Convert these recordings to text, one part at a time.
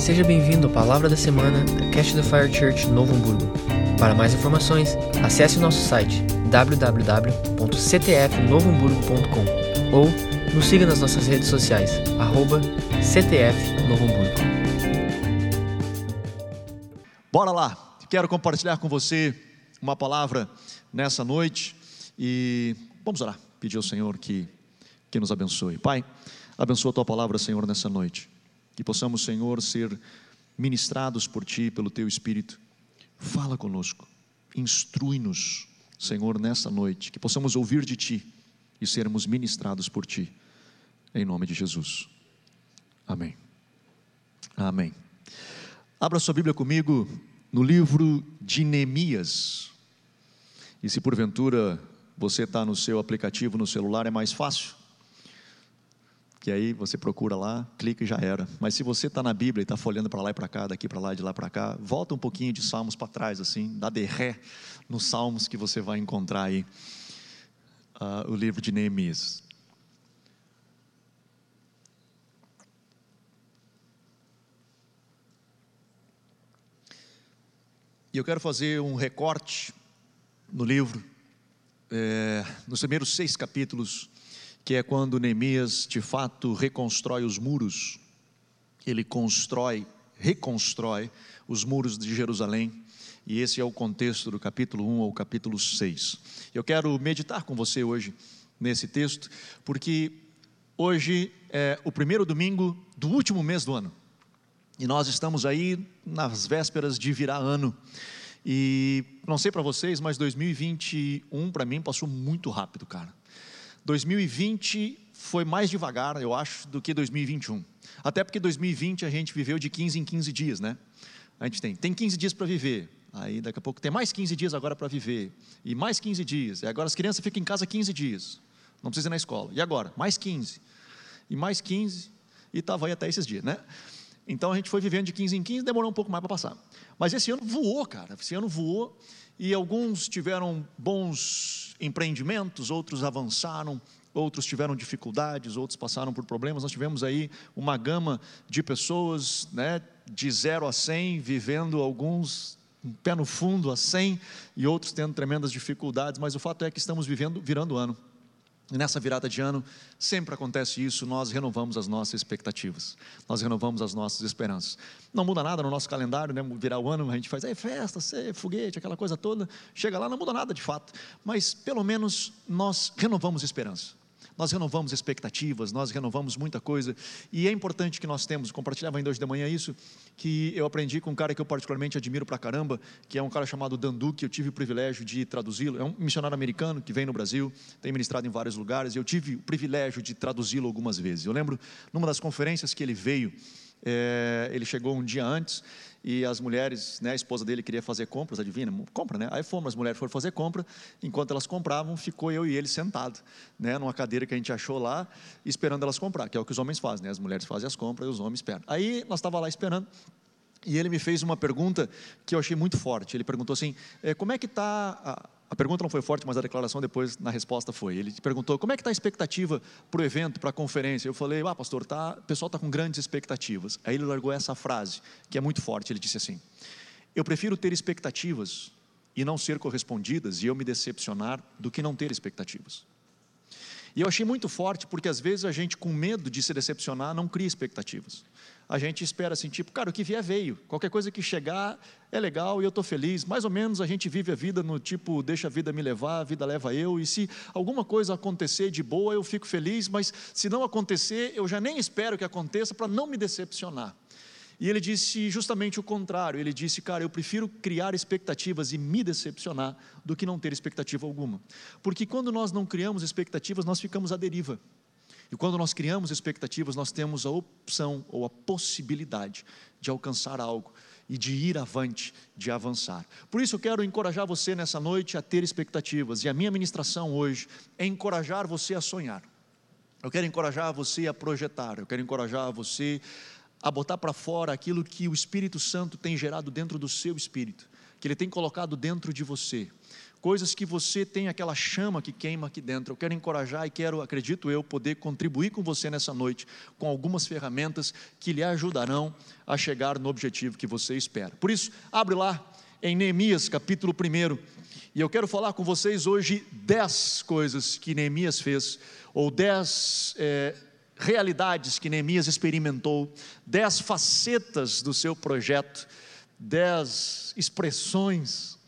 Seja bem-vindo à Palavra da Semana da Cash the Fire Church Novo Hamburgo. Para mais informações, acesse o nosso site www.ctfnovohamburgo.com ou nos siga nas nossas redes sociais, arroba. Bora lá, quero compartilhar com você uma palavra nessa noite e vamos orar, pedir ao Senhor que, que nos abençoe. Pai, abençoa a tua palavra, Senhor, nessa noite. Que possamos, Senhor, ser ministrados por Ti, pelo Teu Espírito. Fala conosco, instrui-nos, Senhor, nessa noite. Que possamos ouvir de Ti e sermos ministrados por Ti, em nome de Jesus. Amém. Amém. Abra sua Bíblia comigo no livro de Neemias. E se porventura você está no seu aplicativo no celular, é mais fácil que aí você procura lá, clica e já era. Mas se você está na Bíblia e está folhando para lá e para cá, daqui para lá, de lá para cá, volta um pouquinho de Salmos para trás, assim, dá de ré nos Salmos que você vai encontrar aí uh, o livro de Neemias. E eu quero fazer um recorte no livro, é, nos primeiros seis capítulos que é quando Neemias de fato reconstrói os muros, ele constrói, reconstrói os muros de Jerusalém, e esse é o contexto do capítulo 1 ao capítulo 6. Eu quero meditar com você hoje nesse texto, porque hoje é o primeiro domingo do último mês do ano, e nós estamos aí nas vésperas de virar ano. E não sei para vocês, mas 2021 para mim passou muito rápido, cara. 2020 foi mais devagar, eu acho, do que 2021. Até porque 2020 a gente viveu de 15 em 15 dias, né? A gente tem, tem 15 dias para viver. Aí daqui a pouco tem mais 15 dias agora para viver. E mais 15 dias. E agora as crianças ficam em casa 15 dias. Não precisa ir na escola. E agora? Mais 15. E mais 15. E estava aí até esses dias, né? Então a gente foi vivendo de 15 em 15, demorou um pouco mais para passar. Mas esse ano voou, cara. Esse ano voou. E alguns tiveram bons empreendimentos, outros avançaram, outros tiveram dificuldades, outros passaram por problemas. Nós tivemos aí uma gama de pessoas, né, de 0 a 100, vivendo alguns um pé no fundo a 100 e outros tendo tremendas dificuldades, mas o fato é que estamos vivendo, virando ano. E nessa virada de ano, sempre acontece isso, nós renovamos as nossas expectativas, nós renovamos as nossas esperanças. Não muda nada no nosso calendário, né? virar o ano, a gente faz é, festa, cê, foguete, aquela coisa toda. Chega lá, não muda nada de fato, mas pelo menos nós renovamos esperança nós renovamos expectativas, nós renovamos muita coisa, e é importante que nós temos, compartilhava ainda hoje de manhã isso, que eu aprendi com um cara que eu particularmente admiro pra caramba, que é um cara chamado Dan Duque, eu tive o privilégio de traduzi-lo, é um missionário americano que vem no Brasil, tem ministrado em vários lugares, e eu tive o privilégio de traduzi-lo algumas vezes. Eu lembro, numa das conferências que ele veio, é, ele chegou um dia antes e as mulheres, né, a esposa dele queria fazer compras, adivinha? Compra, né? Aí fomos, as mulheres foram fazer compra, enquanto elas compravam, ficou eu e ele sentado, né, numa cadeira que a gente achou lá, esperando elas comprar, que é o que os homens fazem, né? As mulheres fazem as compras e os homens esperam. Aí nós estava lá esperando, e ele me fez uma pergunta que eu achei muito forte. Ele perguntou assim: é, como é que está a pergunta não foi forte, mas a declaração depois na resposta foi. Ele perguntou como é que está a expectativa para o evento, para a conferência. Eu falei, ah, pastor, tá, o pessoal está com grandes expectativas. Aí ele largou essa frase, que é muito forte. Ele disse assim: Eu prefiro ter expectativas e não ser correspondidas e eu me decepcionar do que não ter expectativas. E eu achei muito forte porque às vezes a gente, com medo de se decepcionar, não cria expectativas a gente espera assim, tipo, cara, o que vier veio. Qualquer coisa que chegar é legal e eu estou feliz. Mais ou menos a gente vive a vida no tipo, deixa a vida me levar, a vida leva eu. E se alguma coisa acontecer de boa, eu fico feliz, mas se não acontecer, eu já nem espero que aconteça para não me decepcionar. E ele disse justamente o contrário. Ele disse, cara, eu prefiro criar expectativas e me decepcionar do que não ter expectativa alguma. Porque quando nós não criamos expectativas, nós ficamos à deriva. E quando nós criamos expectativas, nós temos a opção ou a possibilidade de alcançar algo e de ir avante, de avançar. Por isso eu quero encorajar você nessa noite a ter expectativas. E a minha ministração hoje é encorajar você a sonhar. Eu quero encorajar você a projetar. Eu quero encorajar você a botar para fora aquilo que o Espírito Santo tem gerado dentro do seu espírito, que ele tem colocado dentro de você coisas que você tem aquela chama que queima aqui dentro. Eu quero encorajar e quero, acredito eu, poder contribuir com você nessa noite com algumas ferramentas que lhe ajudarão a chegar no objetivo que você espera. Por isso, abre lá em Neemias capítulo 1, e eu quero falar com vocês hoje dez coisas que Neemias fez, ou dez é, realidades que Neemias experimentou, dez facetas do seu projeto, dez expressões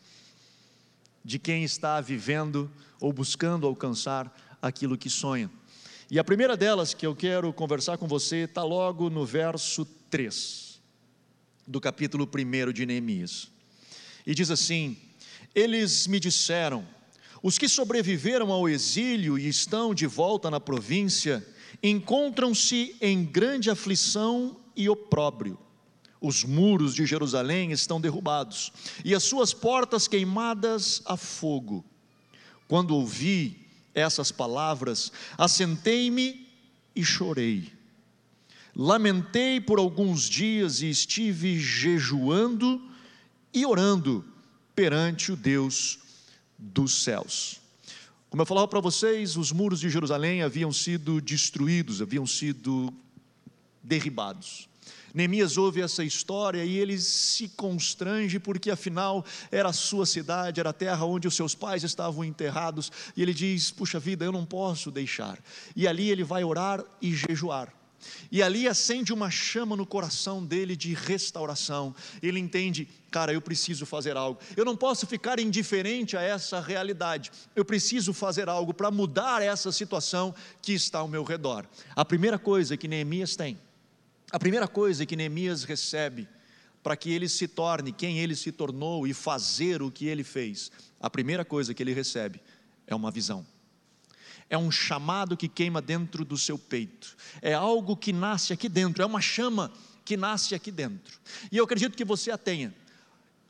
de quem está vivendo ou buscando alcançar aquilo que sonha. E a primeira delas que eu quero conversar com você está logo no verso 3 do capítulo 1 de Neemias. E diz assim: Eles me disseram, os que sobreviveram ao exílio e estão de volta na província, encontram-se em grande aflição e opróbrio. Os muros de Jerusalém estão derrubados e as suas portas queimadas a fogo. Quando ouvi essas palavras, assentei-me e chorei. Lamentei por alguns dias e estive jejuando e orando perante o Deus dos céus. Como eu falava para vocês, os muros de Jerusalém haviam sido destruídos, haviam sido derribados. Neemias ouve essa história e ele se constrange, porque afinal era a sua cidade, era a terra onde os seus pais estavam enterrados, e ele diz: Puxa vida, eu não posso deixar. E ali ele vai orar e jejuar. E ali acende uma chama no coração dele de restauração. Ele entende, cara, eu preciso fazer algo. Eu não posso ficar indiferente a essa realidade. Eu preciso fazer algo para mudar essa situação que está ao meu redor. A primeira coisa que Neemias tem, a primeira coisa que Neemias recebe para que ele se torne quem ele se tornou e fazer o que ele fez, a primeira coisa que ele recebe é uma visão é um chamado que queima dentro do seu peito, é algo que nasce aqui dentro, é uma chama que nasce aqui dentro. E eu acredito que você a tenha.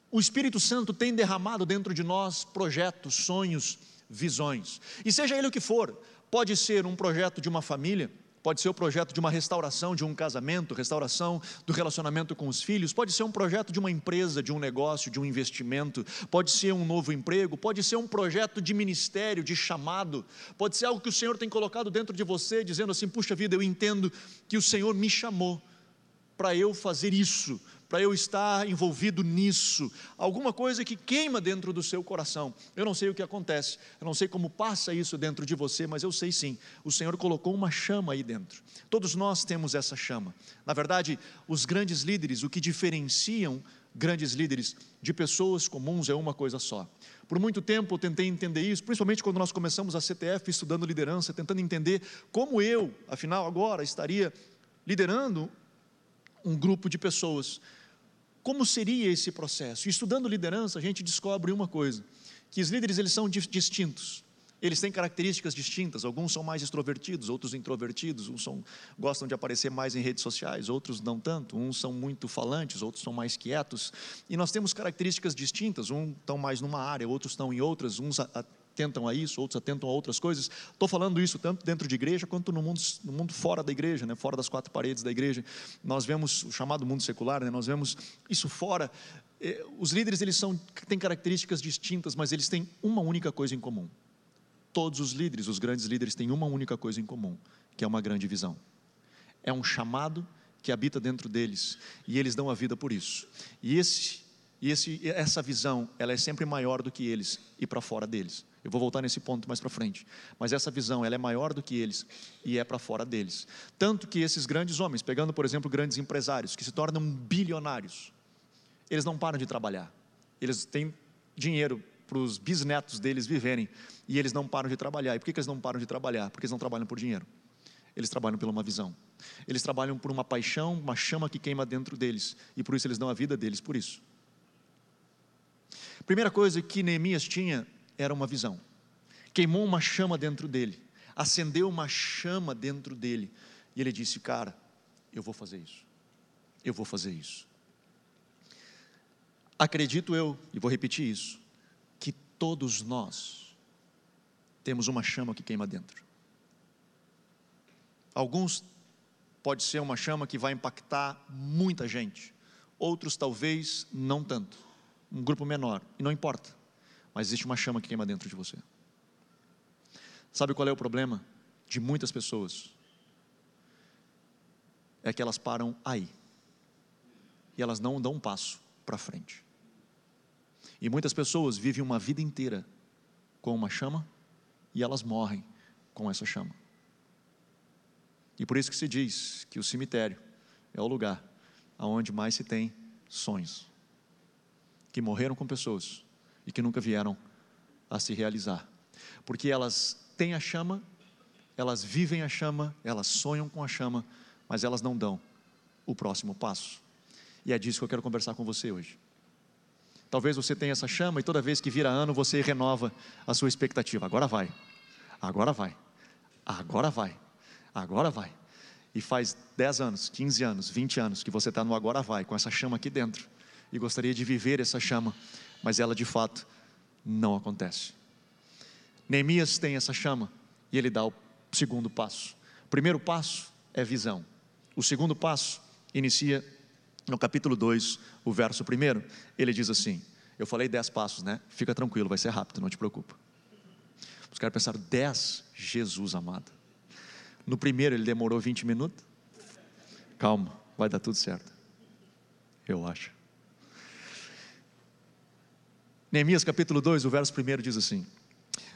O Espírito Santo tem derramado dentro de nós projetos, sonhos, visões. E seja ele o que for, pode ser um projeto de uma família, Pode ser o projeto de uma restauração de um casamento, restauração do relacionamento com os filhos, pode ser um projeto de uma empresa, de um negócio, de um investimento, pode ser um novo emprego, pode ser um projeto de ministério, de chamado, pode ser algo que o Senhor tem colocado dentro de você, dizendo assim: puxa vida, eu entendo que o Senhor me chamou para eu fazer isso, para eu estar envolvido nisso, alguma coisa que queima dentro do seu coração. Eu não sei o que acontece, eu não sei como passa isso dentro de você, mas eu sei sim, o Senhor colocou uma chama aí dentro. Todos nós temos essa chama. Na verdade, os grandes líderes, o que diferenciam grandes líderes de pessoas comuns é uma coisa só. Por muito tempo eu tentei entender isso, principalmente quando nós começamos a CTF estudando liderança, tentando entender como eu, afinal, agora estaria liderando um grupo de pessoas como seria esse processo? estudando liderança, a gente descobre uma coisa, que os líderes eles são distintos. Eles têm características distintas, alguns são mais extrovertidos, outros introvertidos, uns são, gostam de aparecer mais em redes sociais, outros não tanto, uns são muito falantes, outros são mais quietos, e nós temos características distintas, uns estão mais numa área, outros estão em outras, uns atentam a isso, outros atentam a outras coisas. Estou falando isso tanto dentro de igreja quanto no mundo, no mundo fora da igreja, né? fora das quatro paredes da igreja. Nós vemos o chamado mundo secular, né? nós vemos isso fora. É, os líderes eles são, têm características distintas, mas eles têm uma única coisa em comum. Todos os líderes, os grandes líderes, têm uma única coisa em comum, que é uma grande visão. É um chamado que habita dentro deles e eles dão a vida por isso. E esse esse, essa visão, ela é sempre maior do que eles e para fora deles. Eu vou voltar nesse ponto mais para frente. Mas essa visão, ela é maior do que eles e é para fora deles. Tanto que esses grandes homens, pegando por exemplo grandes empresários que se tornam bilionários, eles não param de trabalhar. Eles têm dinheiro para os bisnetos deles viverem e eles não param de trabalhar. E por que, que eles não param de trabalhar? Porque eles não trabalham por dinheiro. Eles trabalham por uma visão. Eles trabalham por uma paixão, uma chama que queima dentro deles e por isso eles dão a vida deles por isso. Primeira coisa que Neemias tinha era uma visão. Queimou uma chama dentro dele, acendeu uma chama dentro dele, e ele disse: Cara, eu vou fazer isso, eu vou fazer isso. Acredito eu, e vou repetir isso, que todos nós temos uma chama que queima dentro. Alguns pode ser uma chama que vai impactar muita gente, outros talvez não tanto, um grupo menor, e não importa mas existe uma chama que queima dentro de você. Sabe qual é o problema de muitas pessoas? É que elas param aí. E elas não dão um passo para frente. E muitas pessoas vivem uma vida inteira com uma chama e elas morrem com essa chama. E por isso que se diz que o cemitério é o lugar aonde mais se tem sonhos que morreram com pessoas e que nunca vieram a se realizar. Porque elas têm a chama, elas vivem a chama, elas sonham com a chama, mas elas não dão o próximo passo. E é disso que eu quero conversar com você hoje. Talvez você tenha essa chama e toda vez que vira ano você renova a sua expectativa. Agora vai, agora vai, agora vai, agora vai. E faz 10 anos, 15 anos, 20 anos que você está no agora vai, com essa chama aqui dentro. E gostaria de viver essa chama, mas ela de fato não acontece. Neemias tem essa chama e ele dá o segundo passo. O primeiro passo é visão. O segundo passo inicia no capítulo 2, o verso 1. Ele diz assim: Eu falei dez passos, né? Fica tranquilo, vai ser rápido, não te preocupa. Os caras pensaram: dez, Jesus amado. No primeiro ele demorou 20 minutos. Calma, vai dar tudo certo. Eu acho. Neemias capítulo 2, o verso 1 diz assim: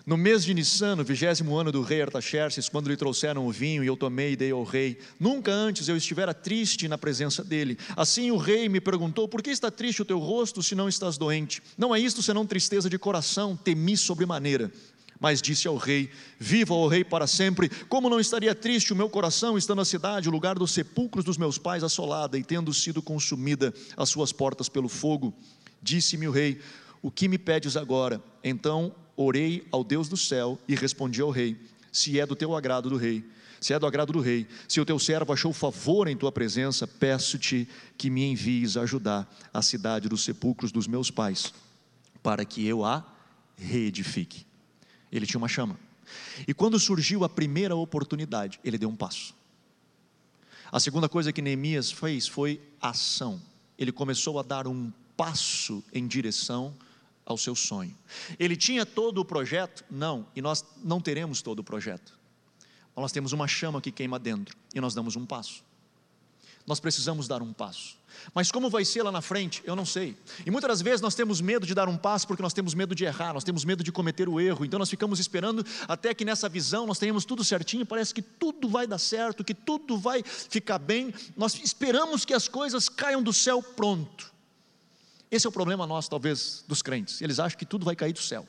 no mês de Nissan, no vigésimo ano do rei Artaxerxes, quando lhe trouxeram o vinho e eu tomei e dei ao rei, nunca antes eu estivera triste na presença dele. Assim o rei me perguntou: Por que está triste o teu rosto se não estás doente? Não é isto senão tristeza de coração, temi sobremaneira. Mas disse ao rei: Viva, o rei, para sempre. Como não estaria triste o meu coração, estando a cidade, o lugar dos sepulcros dos meus pais, assolada e tendo sido consumida as suas portas pelo fogo? Disse-me o rei: O que me pedes agora? Então orei ao Deus do céu e respondi ao rei: Se é do teu agrado do rei, se é do agrado do rei, se o teu servo achou favor em tua presença, peço-te que me envies ajudar a cidade dos sepulcros dos meus pais, para que eu a reedifique. Ele tinha uma chama. E quando surgiu a primeira oportunidade, ele deu um passo. A segunda coisa que Neemias fez foi ação. Ele começou a dar um passo em direção ao seu sonho. Ele tinha todo o projeto? Não, e nós não teremos todo o projeto. Nós temos uma chama que queima dentro e nós damos um passo. Nós precisamos dar um passo. Mas como vai ser lá na frente, eu não sei. E muitas das vezes nós temos medo de dar um passo porque nós temos medo de errar, nós temos medo de cometer o erro. Então nós ficamos esperando até que nessa visão nós tenhamos tudo certinho, parece que tudo vai dar certo, que tudo vai ficar bem. Nós esperamos que as coisas caiam do céu pronto. Esse é o problema nosso, talvez, dos crentes. Eles acham que tudo vai cair do céu.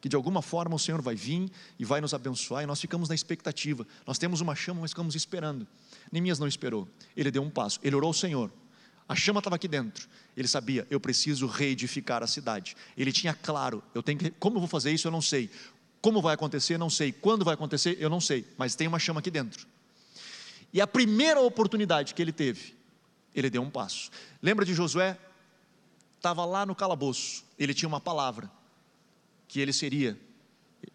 Que de alguma forma o Senhor vai vir e vai nos abençoar, e nós ficamos na expectativa. Nós temos uma chama, mas ficamos esperando. Neemias não esperou, ele deu um passo, ele orou ao Senhor. A chama estava aqui dentro. Ele sabia, eu preciso reedificar a cidade. Ele tinha claro, eu tenho que, como eu vou fazer isso, eu não sei. Como vai acontecer, não sei. Quando vai acontecer, eu não sei. Mas tem uma chama aqui dentro. E a primeira oportunidade que ele teve, ele deu um passo. Lembra de Josué? Estava lá no calabouço, ele tinha uma palavra, que ele seria,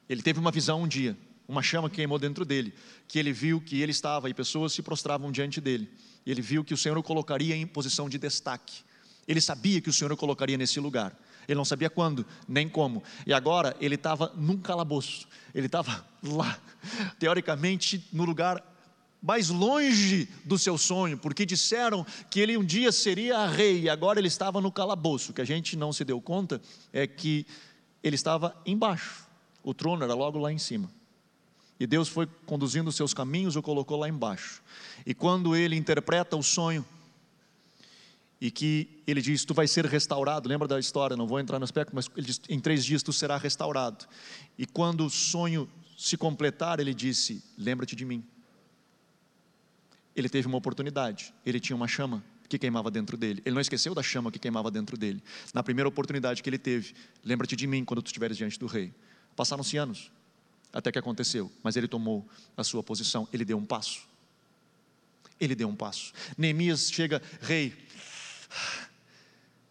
ele teve uma visão um dia, uma chama que queimou dentro dele, que ele viu que ele estava e pessoas se prostravam diante dele, ele viu que o Senhor o colocaria em posição de destaque, ele sabia que o Senhor o colocaria nesse lugar, ele não sabia quando, nem como, e agora ele estava num calabouço, ele estava lá, teoricamente no lugar mais longe do seu sonho, porque disseram que ele um dia seria rei e agora ele estava no calabouço. O que a gente não se deu conta é que ele estava embaixo, o trono era logo lá em cima. E Deus foi conduzindo os seus caminhos, o colocou lá embaixo. E quando ele interpreta o sonho, e que ele diz: Tu vai ser restaurado. Lembra da história? Não vou entrar no aspecto, mas ele diz: Em três dias tu serás restaurado. E quando o sonho se completar, ele disse: Lembra-te de mim ele teve uma oportunidade, ele tinha uma chama que queimava dentro dele. Ele não esqueceu da chama que queimava dentro dele. Na primeira oportunidade que ele teve, lembra-te de mim quando tu estiveres diante do rei. Passaram-se anos até que aconteceu, mas ele tomou a sua posição, ele deu um passo. Ele deu um passo. Neemias chega, rei,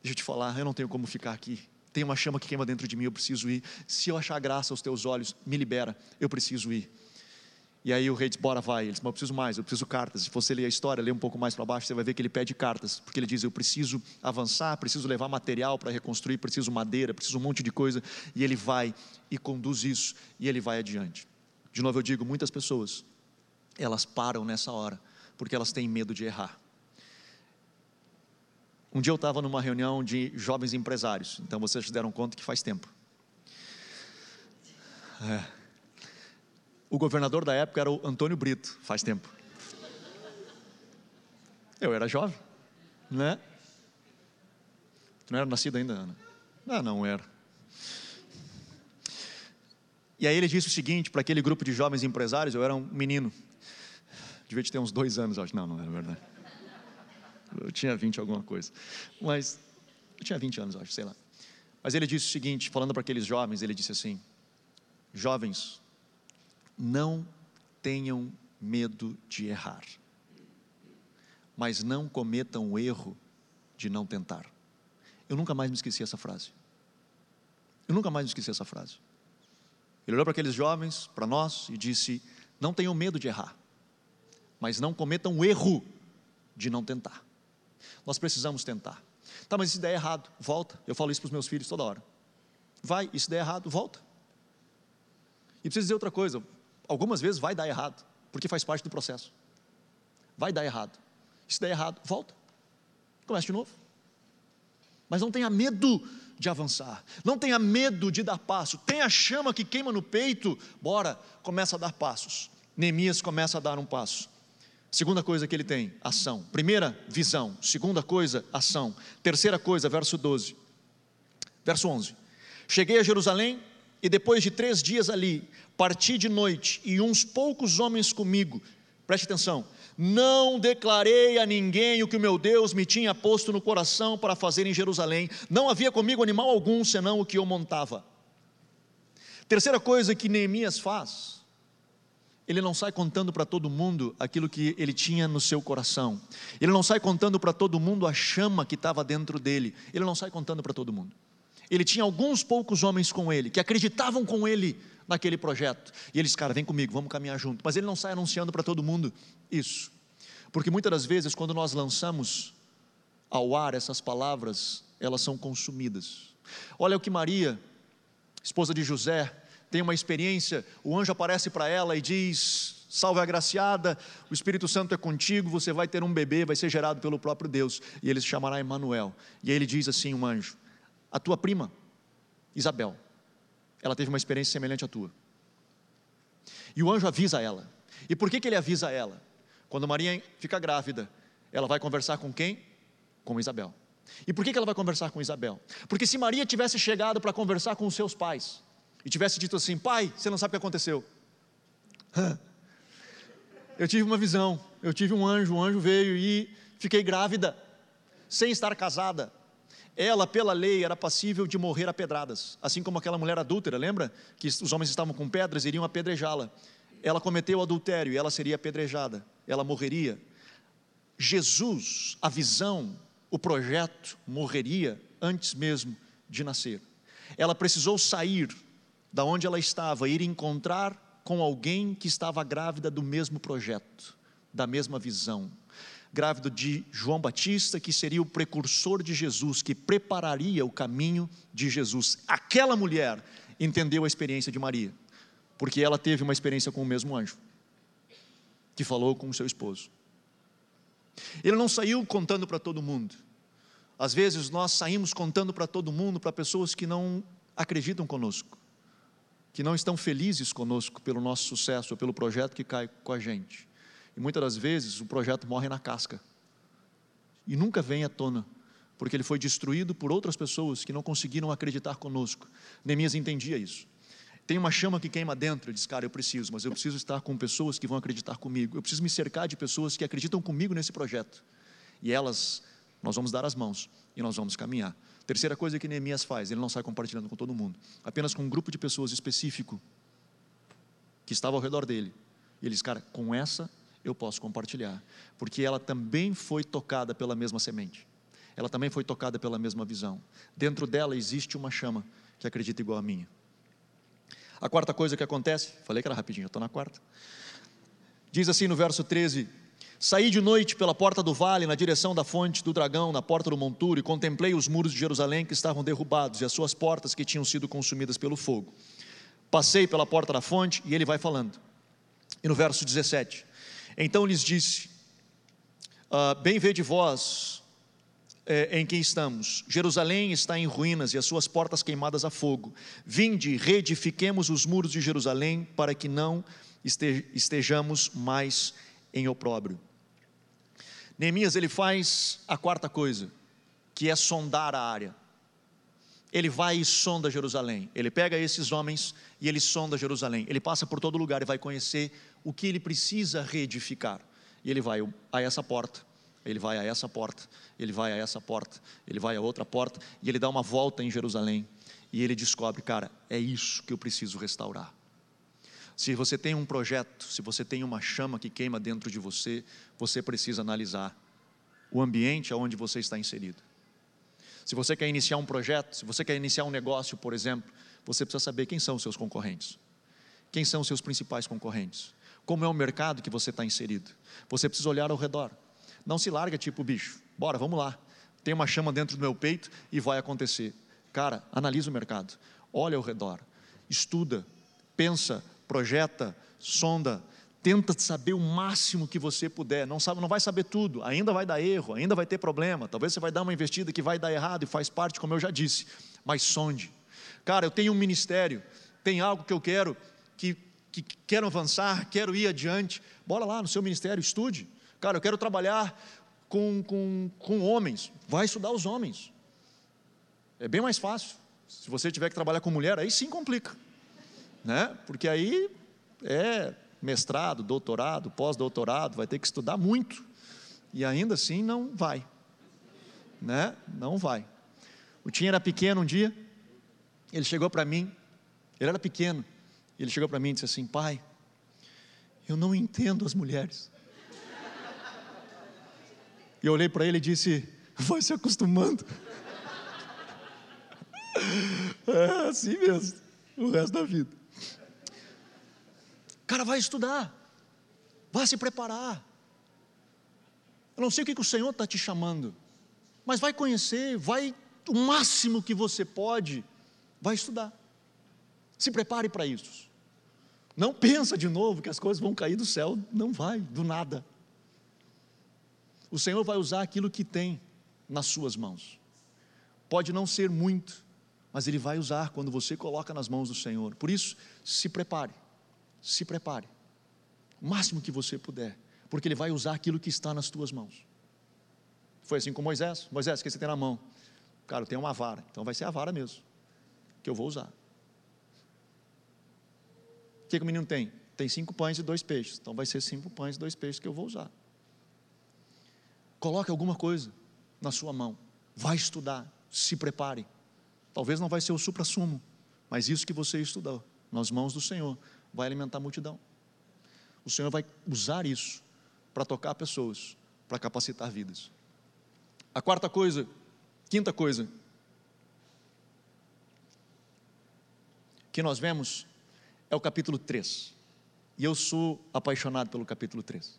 deixa eu te falar, eu não tenho como ficar aqui. Tem uma chama que queima dentro de mim, eu preciso ir. Se eu achar graça aos teus olhos, me libera, eu preciso ir. E aí o rei diz: Bora, vai. Ele diz: Mas eu preciso mais, eu preciso cartas. Se você ler a história, ler um pouco mais para baixo, você vai ver que ele pede cartas, porque ele diz: Eu preciso avançar, preciso levar material para reconstruir, preciso madeira, preciso um monte de coisa. E ele vai e conduz isso, e ele vai adiante. De novo eu digo: muitas pessoas, elas param nessa hora, porque elas têm medo de errar. Um dia eu estava numa reunião de jovens empresários, então vocês deram conta que faz tempo. É. O governador da época era o Antônio Brito, faz tempo. Eu era jovem, né? Tu não era nascido ainda, Ana? Ah, não era. E aí ele disse o seguinte para aquele grupo de jovens empresários, eu era um menino, devia ter uns dois anos, acho. Não, não era verdade. Eu tinha 20 alguma coisa. Mas eu tinha 20 anos, acho, sei lá. Mas ele disse o seguinte, falando para aqueles jovens, ele disse assim: Jovens, não tenham medo de errar, mas não cometam o erro de não tentar. Eu nunca mais me esqueci essa frase. Eu nunca mais me esqueci essa frase. Ele olhou para aqueles jovens, para nós, e disse: Não tenham medo de errar, mas não cometam o erro de não tentar. Nós precisamos tentar. Tá, mas se der errado, volta. Eu falo isso para os meus filhos toda hora. Vai, e se der errado, volta. E preciso dizer outra coisa: algumas vezes vai dar errado, porque faz parte do processo. Vai dar errado. Se der errado, volta. Comece de novo. Mas não tenha medo de avançar. Não tenha medo de dar passo. Tenha a chama que queima no peito. Bora, começa a dar passos. Neemias começa a dar um passo. Segunda coisa que ele tem, ação. Primeira, visão. Segunda coisa, ação. Terceira coisa, verso 12. Verso 11. Cheguei a Jerusalém e depois de três dias ali, parti de noite e uns poucos homens comigo. Preste atenção. Não declarei a ninguém o que o meu Deus me tinha posto no coração para fazer em Jerusalém. Não havia comigo animal algum senão o que eu montava. Terceira coisa que Neemias faz, ele não sai contando para todo mundo aquilo que ele tinha no seu coração. Ele não sai contando para todo mundo a chama que estava dentro dele. Ele não sai contando para todo mundo. Ele tinha alguns poucos homens com ele, que acreditavam com ele naquele projeto. E eles, cara, vem comigo, vamos caminhar junto. Mas ele não sai anunciando para todo mundo isso. Porque muitas das vezes, quando nós lançamos ao ar essas palavras, elas são consumidas. Olha o que Maria, esposa de José, tem uma experiência, o anjo aparece para ela e diz: Salve agraciada, o Espírito Santo é contigo, você vai ter um bebê, vai ser gerado pelo próprio Deus, e ele se chamará Emanuel. E aí ele diz assim: um anjo: a tua prima, Isabel, ela teve uma experiência semelhante à tua. E o anjo avisa ela. E por que, que ele avisa ela? Quando Maria fica grávida, ela vai conversar com quem? Com Isabel. E por que, que ela vai conversar com Isabel? Porque se Maria tivesse chegado para conversar com os seus pais e tivesse dito assim: Pai, você não sabe o que aconteceu. Eu tive uma visão, eu tive um anjo, um anjo veio e fiquei grávida, sem estar casada ela, pela lei, era passível de morrer a pedradas, assim como aquela mulher adúltera, lembra? Que os homens estavam com pedras e iriam apedrejá-la. Ela cometeu adultério e ela seria apedrejada, ela morreria. Jesus, a visão, o projeto, morreria antes mesmo de nascer. Ela precisou sair da onde ela estava, ir encontrar com alguém que estava grávida do mesmo projeto, da mesma visão grávida de João Batista, que seria o precursor de Jesus, que prepararia o caminho de Jesus. Aquela mulher entendeu a experiência de Maria, porque ela teve uma experiência com o mesmo anjo, que falou com o seu esposo. Ele não saiu contando para todo mundo. Às vezes nós saímos contando para todo mundo, para pessoas que não acreditam conosco, que não estão felizes conosco pelo nosso sucesso pelo projeto que cai com a gente. E muitas das vezes o projeto morre na casca. E nunca vem à tona, porque ele foi destruído por outras pessoas que não conseguiram acreditar conosco. Neemias entendia isso. Tem uma chama que queima dentro, ele diz, cara, eu preciso, mas eu preciso estar com pessoas que vão acreditar comigo. Eu preciso me cercar de pessoas que acreditam comigo nesse projeto. E elas, nós vamos dar as mãos e nós vamos caminhar. Terceira coisa que Neemias faz, ele não sai compartilhando com todo mundo, apenas com um grupo de pessoas específico que estava ao redor dele. E ele diz, cara, com essa eu posso compartilhar, porque ela também foi tocada pela mesma semente, ela também foi tocada pela mesma visão. Dentro dela existe uma chama que acredita igual a minha. A quarta coisa que acontece, falei que era rapidinho, estou na quarta. Diz assim no verso 13: Saí de noite pela porta do vale, na direção da fonte do dragão, na porta do monturo, e contemplei os muros de Jerusalém que estavam derrubados e as suas portas que tinham sido consumidas pelo fogo. Passei pela porta da fonte e ele vai falando. E no verso 17: Então lhes disse: ah, Bem vede vós é, em que estamos. Jerusalém está em ruínas e as suas portas queimadas a fogo. Vinde, reedifiquemos os muros de Jerusalém para que não estejamos mais em opróbrio. Neemias ele faz a quarta coisa, que é sondar a área. Ele vai e sonda Jerusalém. Ele pega esses homens e ele sonda Jerusalém. Ele passa por todo lugar e vai conhecer o que ele precisa reedificar. E ele vai a essa porta, ele vai a essa porta, ele vai a essa porta, ele vai a outra porta e ele dá uma volta em Jerusalém. E ele descobre, cara, é isso que eu preciso restaurar. Se você tem um projeto, se você tem uma chama que queima dentro de você, você precisa analisar o ambiente aonde você está inserido. Se você quer iniciar um projeto, se você quer iniciar um negócio, por exemplo, você precisa saber quem são os seus concorrentes. Quem são os seus principais concorrentes? Como é o mercado que você está inserido? Você precisa olhar ao redor. Não se larga tipo bicho. Bora, vamos lá. Tem uma chama dentro do meu peito e vai acontecer. Cara, analisa o mercado. Olha ao redor. Estuda, pensa, projeta, sonda, tenta saber o máximo que você puder. Não sabe, não vai saber tudo, ainda vai dar erro, ainda vai ter problema. Talvez você vai dar uma investida que vai dar errado e faz parte, como eu já disse. Mas sonde. Cara, eu tenho um ministério, tem algo que eu quero que, que quero avançar, quero ir adiante. Bora lá no seu ministério, estude. Cara, eu quero trabalhar com, com, com homens. Vai estudar os homens. É bem mais fácil. Se você tiver que trabalhar com mulher, aí sim complica né? Porque aí é mestrado, doutorado, pós-doutorado, vai ter que estudar muito. E ainda assim não vai. Né? Não vai. O Tim era pequeno um dia, ele chegou para mim, ele era pequeno, ele chegou para mim e disse assim: Pai, eu não entendo as mulheres. E eu olhei para ele e disse: Vai se acostumando. É assim mesmo, o resto da vida. Cara, vai estudar, vai se preparar. Eu não sei o que, que o Senhor está te chamando, mas vai conhecer, vai o máximo que você pode, vai estudar. Se prepare para isso. Não pensa de novo que as coisas vão cair do céu, não vai, do nada. O Senhor vai usar aquilo que tem nas suas mãos. Pode não ser muito, mas Ele vai usar quando você coloca nas mãos do Senhor. Por isso, se prepare se prepare, o máximo que você puder, porque Ele vai usar aquilo que está nas tuas mãos. Foi assim com Moisés: Moisés, o que você tem na mão? Cara, eu tenho uma vara, então vai ser a vara mesmo, que eu vou usar. O que, que o menino tem? Tem cinco pães e dois peixes, então vai ser cinco pães e dois peixes que eu vou usar. Coloque alguma coisa na sua mão, vai estudar, se prepare. Talvez não vai ser o supra-sumo, mas isso que você estudou nas mãos do Senhor vai alimentar a multidão. O Senhor vai usar isso para tocar pessoas, para capacitar vidas. A quarta coisa, quinta coisa, que nós vemos é o capítulo 3. E eu sou apaixonado pelo capítulo 3.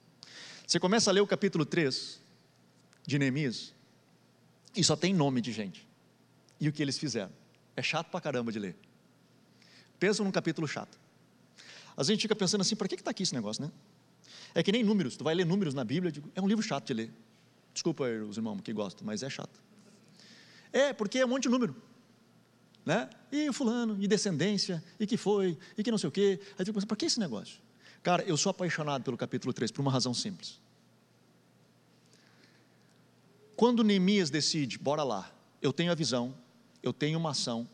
Você começa a ler o capítulo 3 de Neemias e só tem nome de gente. E o que eles fizeram? É chato pra caramba de ler. Pensa num capítulo chato. A gente fica pensando assim, para que está aqui esse negócio, né? É que nem números, tu vai ler números na Bíblia, é um livro chato de ler. Desculpa os irmãos que gostam, mas é chato. É, porque é um monte de número. Né? E o fulano, e descendência, e que foi, e que não sei o quê. Aí tu pensando, para que esse negócio? Cara, eu sou apaixonado pelo capítulo 3 por uma razão simples. Quando Neemias decide, bora lá, eu tenho a visão, eu tenho uma ação,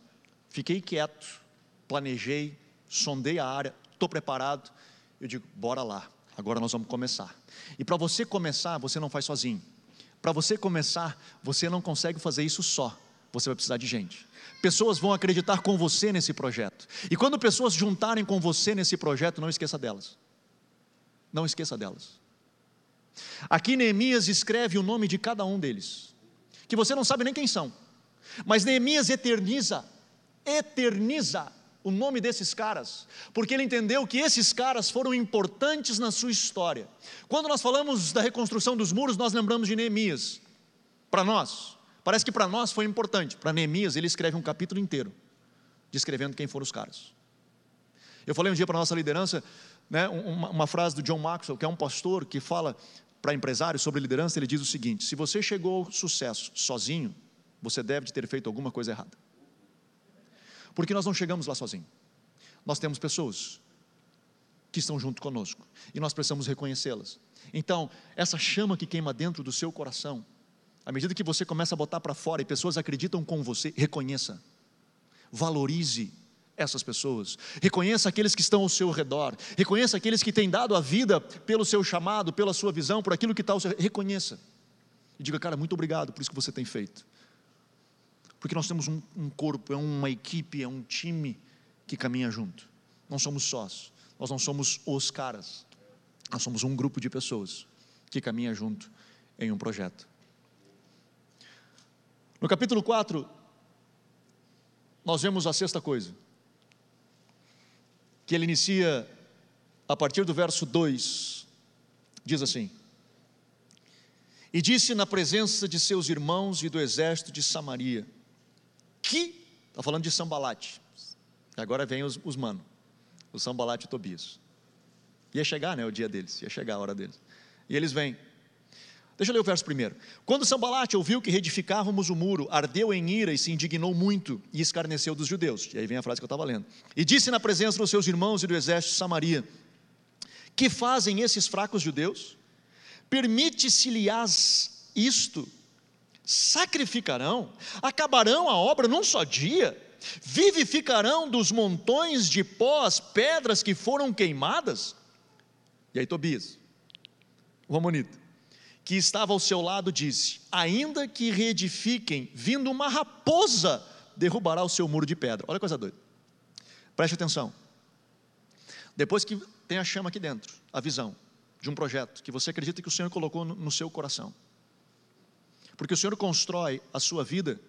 fiquei quieto, planejei, sondei a área, estou preparado. Eu digo, bora lá, agora nós vamos começar. E para você começar, você não faz sozinho. Para você começar, você não consegue fazer isso só. Você vai precisar de gente. Pessoas vão acreditar com você nesse projeto. E quando pessoas juntarem com você nesse projeto, não esqueça delas. Não esqueça delas. Aqui Neemias escreve o nome de cada um deles, que você não sabe nem quem são. Mas Neemias eterniza, eterniza o nome desses caras, porque ele entendeu que esses caras foram importantes na sua história. Quando nós falamos da reconstrução dos muros, nós lembramos de Neemias. Para nós, parece que para nós foi importante. Para Neemias, ele escreve um capítulo inteiro, descrevendo quem foram os caras. Eu falei um dia para a nossa liderança, né, uma, uma frase do John Maxwell, que é um pastor que fala para empresários sobre liderança, ele diz o seguinte: se você chegou ao sucesso sozinho, você deve ter feito alguma coisa errada. Porque nós não chegamos lá sozinhos. Nós temos pessoas que estão junto conosco e nós precisamos reconhecê-las. Então, essa chama que queima dentro do seu coração, à medida que você começa a botar para fora e pessoas acreditam com você, reconheça, valorize essas pessoas, reconheça aqueles que estão ao seu redor, reconheça aqueles que têm dado a vida pelo seu chamado, pela sua visão, por aquilo que está ao seu reconheça. E diga, cara, muito obrigado por isso que você tem feito. Porque nós temos um, um corpo, é uma equipe, é um time que caminha junto. Não somos sós, nós não somos os caras, nós somos um grupo de pessoas que caminha junto em um projeto. No capítulo 4, nós vemos a sexta coisa, que ele inicia a partir do verso 2, diz assim: E disse na presença de seus irmãos e do exército de Samaria, que, está falando de Sambalate, agora vem os, os mano, o Sambalate e o Tobias. Ia chegar, né, o dia deles, ia chegar a hora deles. E eles vêm. Deixa eu ler o verso primeiro. Quando Sambalate ouviu que reedificávamos o muro, ardeu em ira e se indignou muito e escarneceu dos judeus. E aí vem a frase que eu estava lendo. E disse na presença dos seus irmãos e do exército de Samaria: Que fazem esses fracos judeus? Permite-se-lhes isto sacrificarão, acabarão a obra num só dia, vivificarão dos montões de pó as pedras que foram queimadas. E aí Tobias, o Amonita, que estava ao seu lado, disse: Ainda que reedifiquem, vindo uma raposa, derrubará o seu muro de pedra. Olha a coisa doida. Preste atenção. Depois que tem a chama aqui dentro, a visão de um projeto que você acredita que o Senhor colocou no seu coração porque o Senhor constrói a sua vida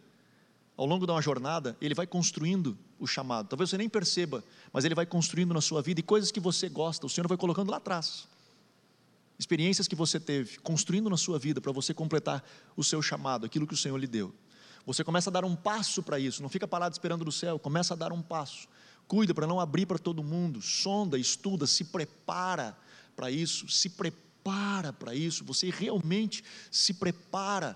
ao longo de uma jornada, Ele vai construindo o chamado. Talvez você nem perceba, mas Ele vai construindo na sua vida e coisas que você gosta, o Senhor vai colocando lá atrás. Experiências que você teve, construindo na sua vida para você completar o seu chamado, aquilo que o Senhor lhe deu. Você começa a dar um passo para isso, não fica parado esperando no céu, começa a dar um passo. Cuida para não abrir para todo mundo, sonda, estuda, se prepara para isso, se prepara para isso, você realmente se prepara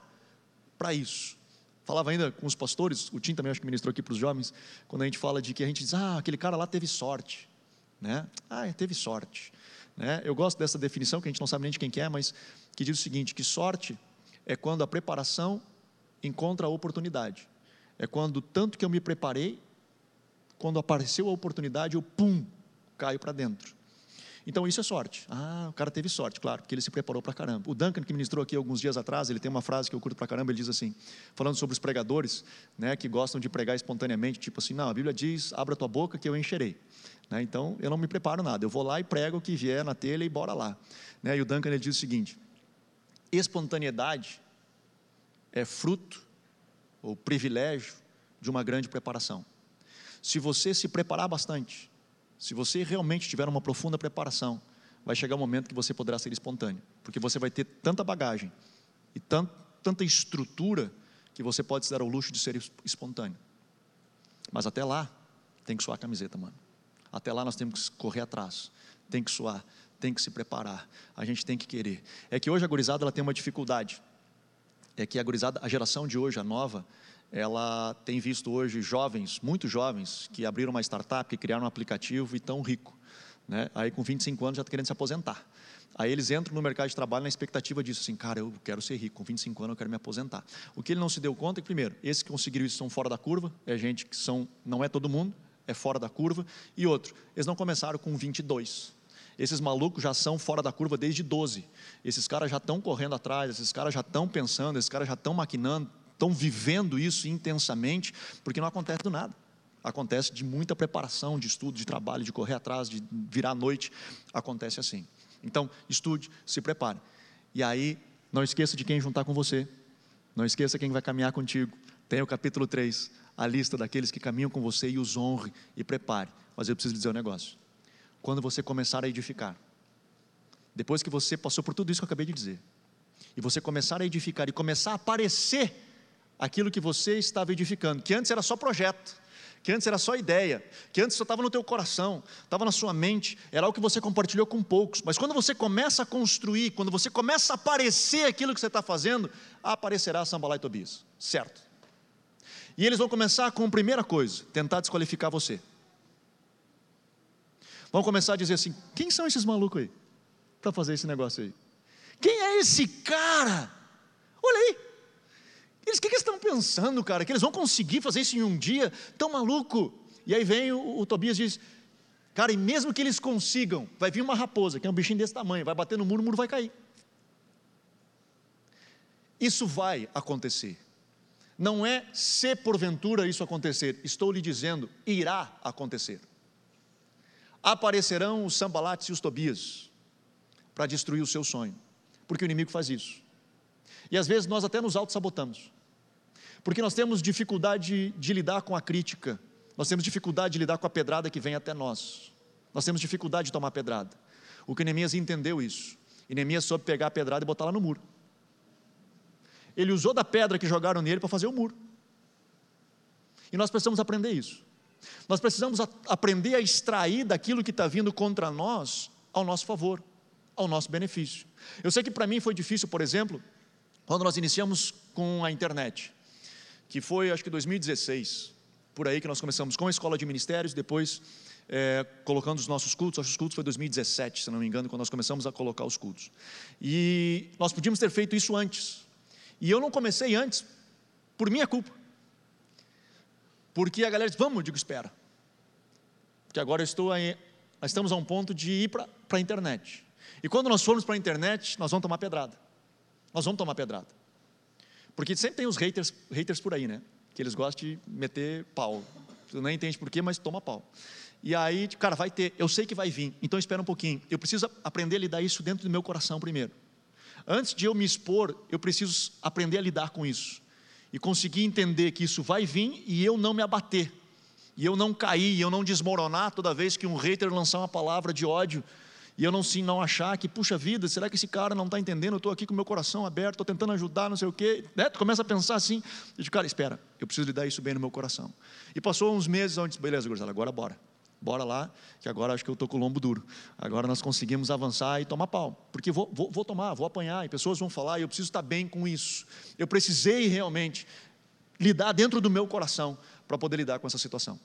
para isso. Falava ainda com os pastores, o Tim também acho que ministrou aqui para os jovens, quando a gente fala de que a gente diz, ah, aquele cara lá teve sorte, né? Ah, teve sorte. Né? Eu gosto dessa definição, que a gente não sabe nem de quem que é, mas que diz o seguinte, que sorte é quando a preparação encontra a oportunidade. É quando tanto que eu me preparei, quando apareceu a oportunidade, eu pum, caio para dentro. Então isso é sorte. Ah, o cara teve sorte, claro, porque ele se preparou para caramba. O Duncan, que ministrou aqui alguns dias atrás, ele tem uma frase que eu curto para caramba, ele diz assim, falando sobre os pregadores, né, que gostam de pregar espontaneamente, tipo assim, não, a Bíblia diz, abra tua boca que eu encherei. Né, então, eu não me preparo nada, eu vou lá e prego o que vier na telha e bora lá. Né, e o Duncan, ele diz o seguinte, espontaneidade é fruto ou privilégio de uma grande preparação. Se você se preparar bastante, se você realmente tiver uma profunda preparação, vai chegar um momento que você poderá ser espontâneo, porque você vai ter tanta bagagem e tant, tanta estrutura que você pode se dar ao luxo de ser espontâneo. Mas até lá, tem que suar a camiseta, mano. Até lá nós temos que correr atrás, tem que suar, tem que se preparar, a gente tem que querer. É que hoje a gurizada ela tem uma dificuldade. É que a gurizada, a geração de hoje, a nova, ela tem visto hoje jovens, muitos jovens, que abriram uma startup, que criaram um aplicativo e estão rico. Né? Aí com 25 anos já estão querendo se aposentar. Aí eles entram no mercado de trabalho na expectativa disso, assim, cara, eu quero ser rico, com 25 anos eu quero me aposentar. O que ele não se deu conta é que, primeiro, esses que conseguiram isso são fora da curva, é gente que são, não é todo mundo, é fora da curva. E outro, eles não começaram com 22. Esses malucos já são fora da curva desde 12. Esses caras já estão correndo atrás, esses caras já estão pensando, esses caras já estão maquinando, estão vivendo isso intensamente, porque não acontece do nada. Acontece de muita preparação, de estudo, de trabalho, de correr atrás, de virar à noite. Acontece assim. Então, estude, se prepare. E aí, não esqueça de quem juntar com você. Não esqueça quem vai caminhar contigo. Tem o capítulo 3, a lista daqueles que caminham com você e os honre e prepare. Mas eu preciso dizer um negócio. Quando você começar a edificar, depois que você passou por tudo isso que eu acabei de dizer, e você começar a edificar e começar a aparecer aquilo que você estava edificando, que antes era só projeto, que antes era só ideia, que antes só estava no teu coração, estava na sua mente, era algo que você compartilhou com poucos, mas quando você começa a construir, quando você começa a aparecer aquilo que você está fazendo, aparecerá Sambalá e Tobias, certo? E eles vão começar com a primeira coisa, tentar desqualificar você. Vão começar a dizer assim: quem são esses malucos aí? Para fazer esse negócio aí? Quem é esse cara? Olha aí, eles, o que, que eles estão pensando, cara? Que eles vão conseguir fazer isso em um dia? Tão maluco. E aí vem o, o Tobias e diz: Cara, e mesmo que eles consigam, vai vir uma raposa, que é um bichinho desse tamanho, vai bater no muro, o muro vai cair. Isso vai acontecer. Não é se porventura isso acontecer, estou lhe dizendo, irá acontecer. Aparecerão os sambalates e os tobias para destruir o seu sonho, porque o inimigo faz isso. E às vezes nós até nos auto-sabotamos porque nós temos dificuldade de lidar com a crítica, nós temos dificuldade de lidar com a pedrada que vem até nós, nós temos dificuldade de tomar pedrada. O que Neemias entendeu isso, Neemias soube pegar a pedrada e botar lá no muro. Ele usou da pedra que jogaram nele para fazer o muro. E nós precisamos aprender isso. Nós precisamos a, aprender a extrair daquilo que está vindo contra nós ao nosso favor, ao nosso benefício. Eu sei que para mim foi difícil, por exemplo, quando nós iniciamos com a internet que foi acho que 2016, por aí que nós começamos com a escola de ministérios, depois é, colocando os nossos cultos, acho que os cultos foi 2017, se não me engano, quando nós começamos a colocar os cultos. E nós podíamos ter feito isso antes. E eu não comecei antes por minha culpa. Porque a galera disse, vamos, eu digo, espera. Porque agora eu estou aí, nós estamos a um ponto de ir para a internet. E quando nós formos para a internet, nós vamos tomar pedrada. Nós vamos tomar pedrada. Porque sempre tem os haters, haters por aí, né? Que eles gostam de meter pau. Tu não entende por quê, mas toma pau. E aí, cara, vai ter, eu sei que vai vir, então espera um pouquinho. Eu preciso aprender a lidar isso dentro do meu coração primeiro. Antes de eu me expor, eu preciso aprender a lidar com isso. E conseguir entender que isso vai vir e eu não me abater. E eu não cair, e eu não desmoronar toda vez que um hater lançar uma palavra de ódio e eu não sim não achar que, puxa vida, será que esse cara não está entendendo? Eu estou aqui com o meu coração aberto, estou tentando ajudar, não sei o quê. Né? Tu começa a pensar assim, e digo, cara, espera, eu preciso lidar isso bem no meu coração. E passou uns meses onde, beleza, gurizada, agora bora. Bora lá, que agora acho que eu estou com o lombo duro. Agora nós conseguimos avançar e tomar pau. Porque vou, vou, vou tomar, vou apanhar, e pessoas vão falar, e eu preciso estar bem com isso. Eu precisei realmente lidar dentro do meu coração para poder lidar com essa situação.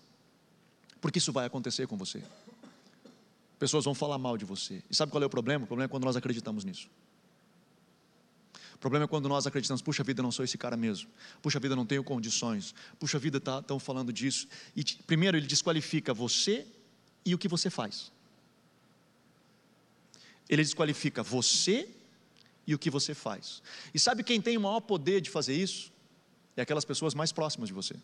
Porque isso vai acontecer com você pessoas vão falar mal de você. E sabe qual é o problema? O problema é quando nós acreditamos nisso. O problema é quando nós acreditamos, puxa vida, não sou esse cara mesmo. Puxa vida, não tenho condições. Puxa vida, estão tá, falando disso. E primeiro ele desqualifica você e o que você faz. Ele desqualifica você e o que você faz. E sabe quem tem o maior poder de fazer isso? É aquelas pessoas mais próximas de você.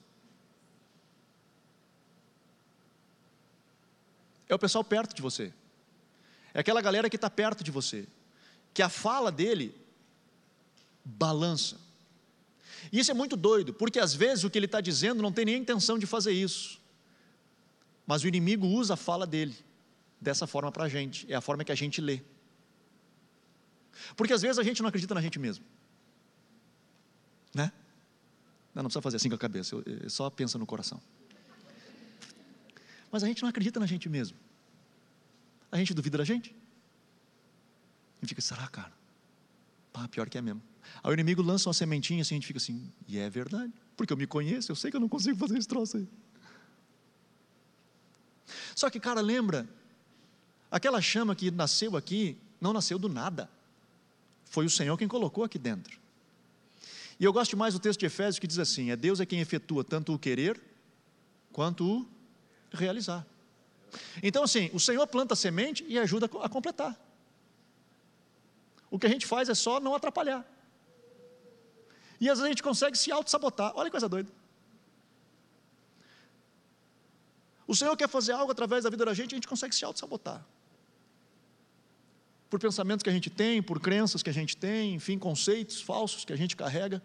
É o pessoal perto de você, é aquela galera que está perto de você, que a fala dele balança. E isso é muito doido, porque às vezes o que ele está dizendo não tem nem intenção de fazer isso, mas o inimigo usa a fala dele dessa forma para a gente, é a forma que a gente lê. Porque às vezes a gente não acredita na gente mesmo, né? Não, não precisa fazer assim com a cabeça, eu, eu só pensa no coração. Mas a gente não acredita na gente mesmo. A gente duvida da gente. E fica, será, cara? Pá, pior que é mesmo. Aí o inimigo lança uma sementinha assim, a gente fica assim, e é verdade, porque eu me conheço, eu sei que eu não consigo fazer esse troço aí. Só que, cara, lembra, aquela chama que nasceu aqui, não nasceu do nada. Foi o Senhor quem colocou aqui dentro. E eu gosto mais do texto de Efésios que diz assim: é Deus é quem efetua tanto o querer quanto o realizar. Então, assim, o Senhor planta a semente e ajuda a completar. O que a gente faz é só não atrapalhar. E às vezes a gente consegue se auto-sabotar. Olha que coisa doida. O Senhor quer fazer algo através da vida da gente, a gente consegue se auto-sabotar. Por pensamentos que a gente tem, por crenças que a gente tem, enfim, conceitos falsos que a gente carrega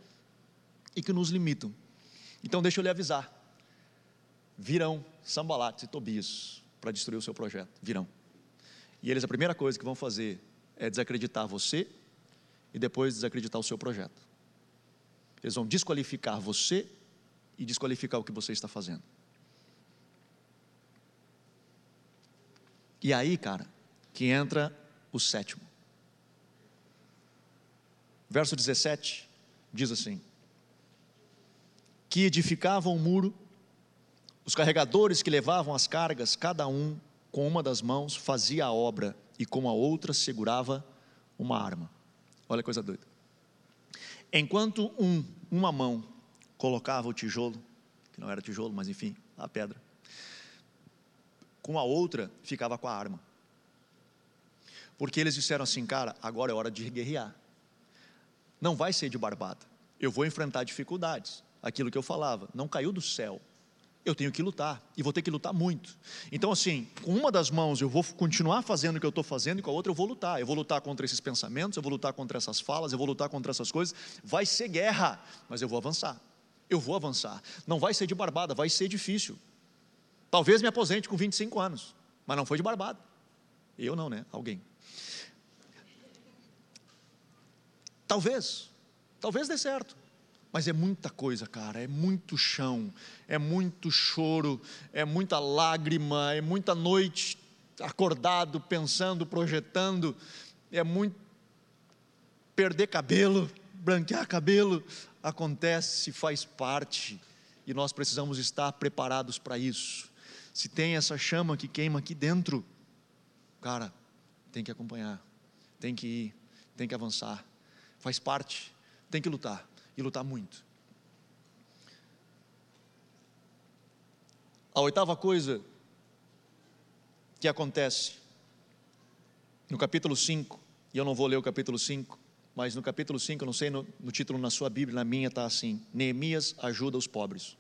e que nos limitam. Então, deixa eu lhe avisar virão Sambalates e Tobias para destruir o seu projeto. Virão. E eles, a primeira coisa que vão fazer é desacreditar você e depois desacreditar o seu projeto. Eles vão desqualificar você e desqualificar o que você está fazendo. E aí, cara, que entra o sétimo. Verso 17 diz assim: Que edificavam o muro, os carregadores que levavam as cargas, cada um com uma das mãos fazia a obra e com a outra segurava uma arma. Olha a coisa doida. Enquanto um, uma mão colocava o tijolo, que não era tijolo, mas enfim, a pedra, com a outra ficava com a arma. Porque eles disseram assim, cara, agora é hora de guerrear. Não vai ser de barbada. Eu vou enfrentar dificuldades. Aquilo que eu falava, não caiu do céu. Eu tenho que lutar e vou ter que lutar muito. Então, assim, com uma das mãos eu vou continuar fazendo o que eu estou fazendo e com a outra eu vou lutar. Eu vou lutar contra esses pensamentos, eu vou lutar contra essas falas, eu vou lutar contra essas coisas. Vai ser guerra, mas eu vou avançar. Eu vou avançar. Não vai ser de barbada, vai ser difícil. Talvez me aposente com 25 anos, mas não foi de barbado. Eu não, né? Alguém. Talvez, talvez dê certo. Mas é muita coisa, cara, é muito chão, é muito choro, é muita lágrima, é muita noite acordado, pensando, projetando, é muito perder cabelo, branquear cabelo, acontece, faz parte, e nós precisamos estar preparados para isso. Se tem essa chama que queima aqui dentro, cara, tem que acompanhar, tem que ir, tem que avançar, faz parte, tem que lutar e lutar muito. A oitava coisa que acontece no capítulo 5, e eu não vou ler o capítulo 5, mas no capítulo 5, eu não sei no, no título na sua Bíblia, na minha está assim: Neemias ajuda os pobres.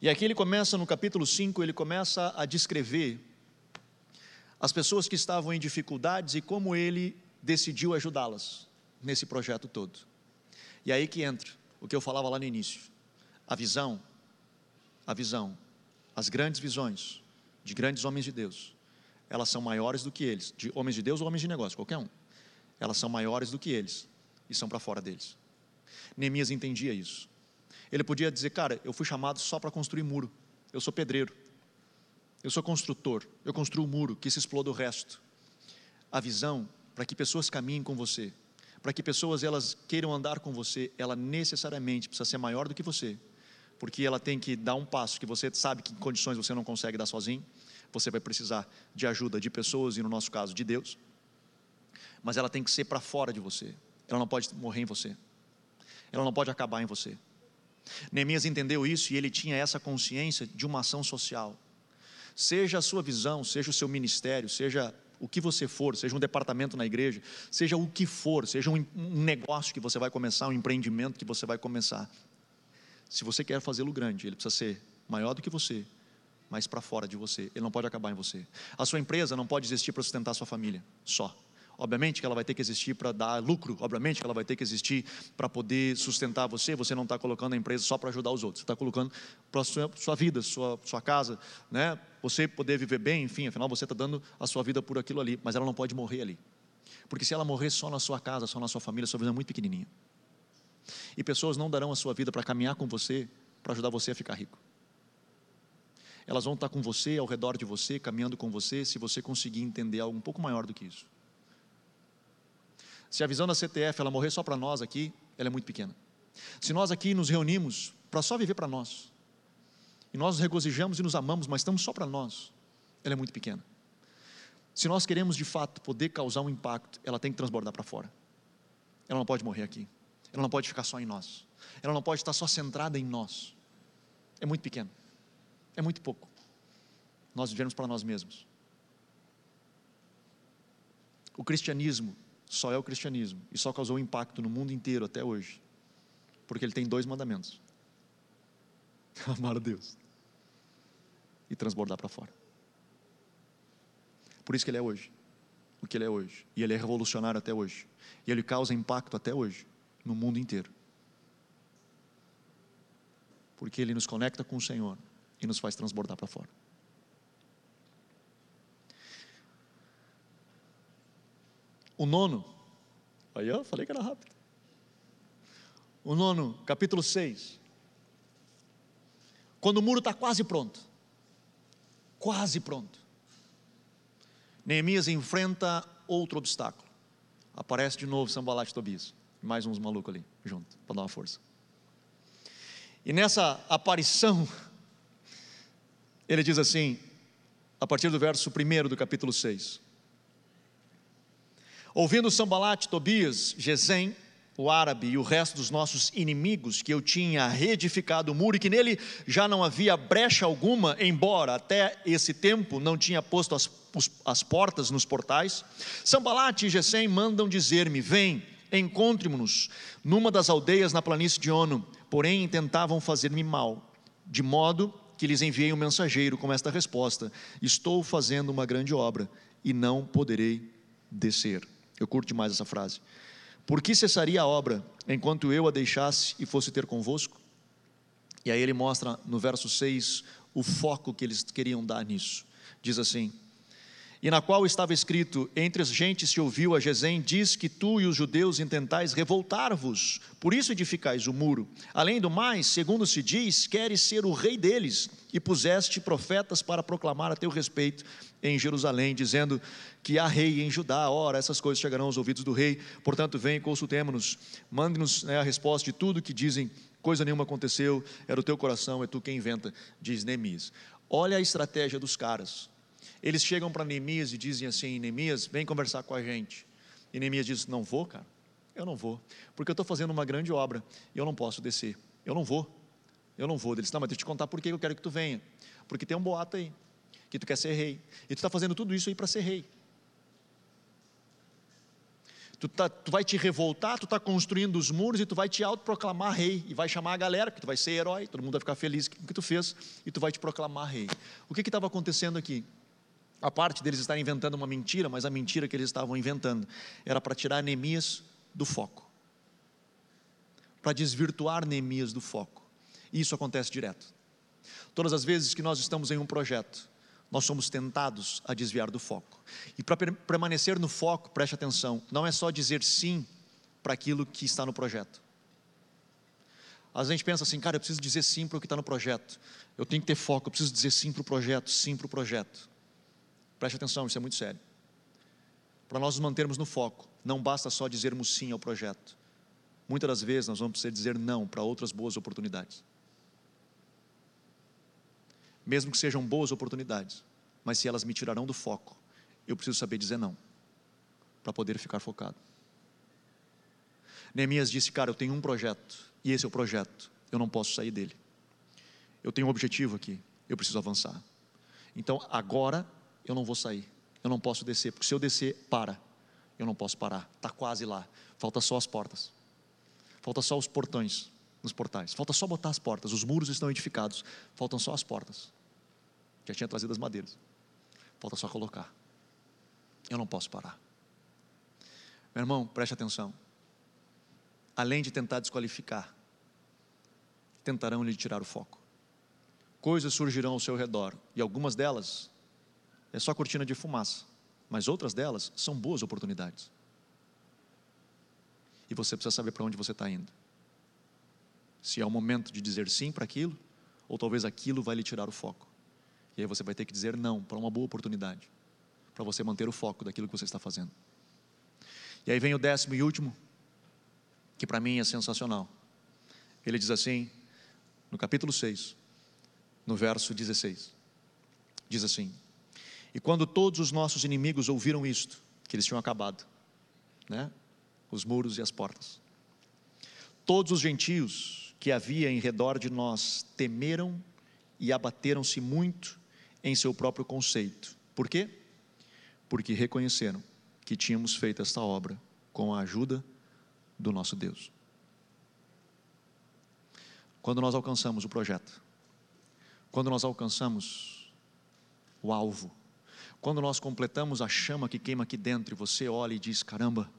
E aqui ele começa, no capítulo 5, ele começa a descrever as pessoas que estavam em dificuldades e como ele decidiu ajudá-las nesse projeto todo. E aí que entra o que eu falava lá no início: a visão, a visão, as grandes visões de grandes homens de Deus, elas são maiores do que eles, de homens de Deus ou homens de negócio, qualquer um. Elas são maiores do que eles e são para fora deles. Neemias entendia isso. Ele podia dizer, cara, eu fui chamado só para construir muro. Eu sou pedreiro. Eu sou construtor. Eu construo o muro, que se exploda o resto. A visão para que pessoas caminhem com você, para que pessoas elas queiram andar com você, ela necessariamente precisa ser maior do que você, porque ela tem que dar um passo que você sabe que em condições você não consegue dar sozinho. Você vai precisar de ajuda de pessoas e no nosso caso de Deus. Mas ela tem que ser para fora de você. Ela não pode morrer em você. Ela não pode acabar em você. Neemias entendeu isso e ele tinha essa consciência de uma ação social. Seja a sua visão, seja o seu ministério, seja o que você for, seja um departamento na igreja, seja o que for, seja um, negócio que você vai começar, um empreendimento que você vai começar. Se você quer fazê-lo grande, ele precisa ser maior do que você, mas para fora de você. Ele não pode acabar em você. A sua empresa não pode existir para sustentar a sua família, só. Obviamente que ela vai ter que existir para dar lucro, obviamente que ela vai ter que existir para poder sustentar você. Você não está colocando a empresa só para ajudar os outros, você está colocando para a sua, sua vida, sua, sua casa, né? você poder viver bem, enfim, afinal você está dando a sua vida por aquilo ali, mas ela não pode morrer ali. Porque se ela morrer só na sua casa, só na sua família, sua vida é muito pequenininha. E pessoas não darão a sua vida para caminhar com você, para ajudar você a ficar rico. Elas vão estar com você, ao redor de você, caminhando com você, se você conseguir entender algo um pouco maior do que isso. Se a visão da CTF ela morrer só para nós aqui, ela é muito pequena. Se nós aqui nos reunimos para só viver para nós, e nós nos regozijamos e nos amamos, mas estamos só para nós, ela é muito pequena. Se nós queremos de fato poder causar um impacto, ela tem que transbordar para fora. Ela não pode morrer aqui. Ela não pode ficar só em nós. Ela não pode estar só centrada em nós. É muito pequeno. É muito pouco. Nós vivemos para nós mesmos. O cristianismo só é o cristianismo e só causou impacto no mundo inteiro até hoje, porque ele tem dois mandamentos: amar a Deus e transbordar para fora. Por isso que ele é hoje, o que ele é hoje, e ele é revolucionário até hoje, e ele causa impacto até hoje no mundo inteiro, porque ele nos conecta com o Senhor e nos faz transbordar para fora. O nono, aí eu falei que era rápido. O nono, capítulo 6. Quando o muro está quase pronto, quase pronto, Neemias enfrenta outro obstáculo. Aparece de novo Sambalat e Tobias, mais uns malucos ali, junto, para dar uma força. E nessa aparição, ele diz assim, a partir do verso 1 do capítulo 6. Ouvindo Sambalat, Tobias, Gesem, o árabe e o resto dos nossos inimigos, que eu tinha reedificado o muro e que nele já não havia brecha alguma, embora até esse tempo não tinha posto as, as portas nos portais, Sambalat e Gesem mandam dizer-me: Vem, encontre-nos numa das aldeias na planície de Ono, porém tentavam fazer-me mal, de modo que lhes enviei um mensageiro com esta resposta: Estou fazendo uma grande obra e não poderei descer. Eu curto demais essa frase. Por que cessaria a obra enquanto eu a deixasse e fosse ter convosco? E aí ele mostra no verso 6 o foco que eles queriam dar nisso. Diz assim: e na qual estava escrito: Entre as gentes se ouviu a Gesem, diz que tu e os judeus intentais revoltar-vos, por isso edificais o muro. Além do mais, segundo se diz, queres ser o rei deles, e puseste profetas para proclamar a teu respeito em Jerusalém, dizendo que há rei em Judá. Ora, essas coisas chegarão aos ouvidos do rei, portanto, vem e consultemos-nos, mande-nos né, a resposta de tudo que dizem. Coisa nenhuma aconteceu, era o teu coração, é tu quem inventa, diz Neemias. Olha a estratégia dos caras eles chegam para Neemias e dizem assim: Neemias, vem conversar com a gente. E Neemias diz: Não vou, cara, eu não vou, porque eu estou fazendo uma grande obra e eu não posso descer. Eu não vou, eu não vou. Eles: Não, mas deixa eu te contar por que eu quero que tu venha. Porque tem um boato aí, que tu quer ser rei. E tu está fazendo tudo isso aí para ser rei. Tu, tá, tu, vai te revoltar, tu está construindo os muros e tu vai te autoproclamar rei. E vai chamar a galera, porque tu vai ser herói, todo mundo vai ficar feliz com o que tu fez, e tu vai te proclamar rei. O que estava acontecendo aqui? A parte deles estarem inventando uma mentira, mas a mentira que eles estavam inventando era para tirar Neemias do foco, para desvirtuar Neemias do foco. E isso acontece direto. Todas as vezes que nós estamos em um projeto, nós somos tentados a desviar do foco. E para permanecer no foco, preste atenção, não é só dizer sim para aquilo que está no projeto. Às vezes a gente pensa assim, cara, eu preciso dizer sim para o que está no projeto. Eu tenho que ter foco, eu preciso dizer sim para o projeto, sim para o projeto. Preste atenção, isso é muito sério. Para nós nos mantermos no foco, não basta só dizermos sim ao projeto. Muitas das vezes nós vamos precisar dizer não para outras boas oportunidades. Mesmo que sejam boas oportunidades, mas se elas me tirarão do foco, eu preciso saber dizer não, para poder ficar focado. Neemias disse: Cara, eu tenho um projeto, e esse é o projeto, eu não posso sair dele. Eu tenho um objetivo aqui, eu preciso avançar. Então, agora eu não vou sair, eu não posso descer, porque se eu descer, para, eu não posso parar, está quase lá, falta só as portas, falta só os portões nos portais, falta só botar as portas, os muros estão edificados, faltam só as portas, já tinha trazido as madeiras, falta só colocar, eu não posso parar. Meu irmão, preste atenção, além de tentar desqualificar, tentarão lhe tirar o foco. Coisas surgirão ao seu redor, e algumas delas é só cortina de fumaça, mas outras delas são boas oportunidades. E você precisa saber para onde você está indo. Se é o momento de dizer sim para aquilo, ou talvez aquilo vai lhe tirar o foco. E aí você vai ter que dizer não para uma boa oportunidade, para você manter o foco daquilo que você está fazendo. E aí vem o décimo e último, que para mim é sensacional. Ele diz assim, no capítulo 6, no verso 16: diz assim: e quando todos os nossos inimigos ouviram isto, que eles tinham acabado, né? Os muros e as portas. Todos os gentios que havia em redor de nós temeram e abateram-se muito em seu próprio conceito. Por quê? Porque reconheceram que tínhamos feito esta obra com a ajuda do nosso Deus. Quando nós alcançamos o projeto, quando nós alcançamos o alvo, quando nós completamos a chama que queima aqui dentro e você olha e diz: caramba,